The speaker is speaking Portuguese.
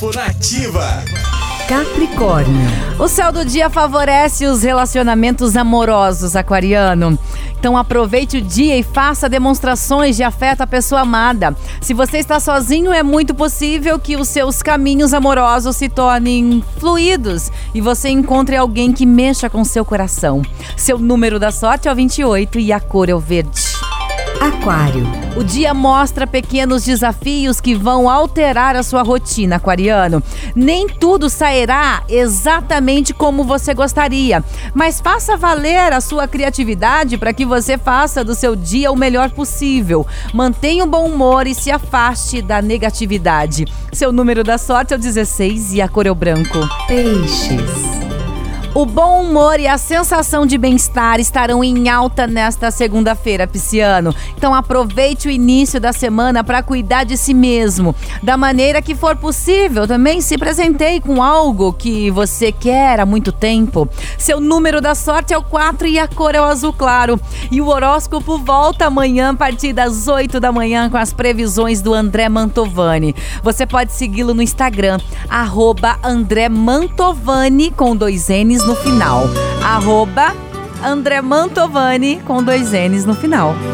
Horóscopo Nativa. Capricórnio. O céu do dia favorece os relacionamentos amorosos, aquariano. Então aproveite o dia e faça demonstrações de afeto à pessoa amada. Se você está sozinho, é muito possível que os seus caminhos amorosos se tornem fluidos e você encontre alguém que mexa com seu coração. Seu número da sorte é o 28 e a cor é o verde. Aquário. O dia mostra pequenos desafios que vão alterar a sua rotina, aquariano. Nem tudo sairá exatamente como você gostaria, mas faça valer a sua criatividade para que você faça do seu dia o melhor possível. Mantenha o bom humor e se afaste da negatividade. Seu número da sorte é o 16 e a cor é o branco. Peixes. O bom humor e a sensação de bem-estar estarão em alta nesta segunda-feira, Pisciano. Então aproveite o início da semana para cuidar de si mesmo. Da maneira que for possível, também se presenteie com algo que você quer há muito tempo. Seu número da sorte é o 4 e a cor é o azul claro. E o horóscopo volta amanhã a partir das 8 da manhã com as previsões do André Mantovani. Você pode segui-lo no Instagram, arroba André Mantovani com dois N's no final. Arroba André Mantovani com dois N's no final.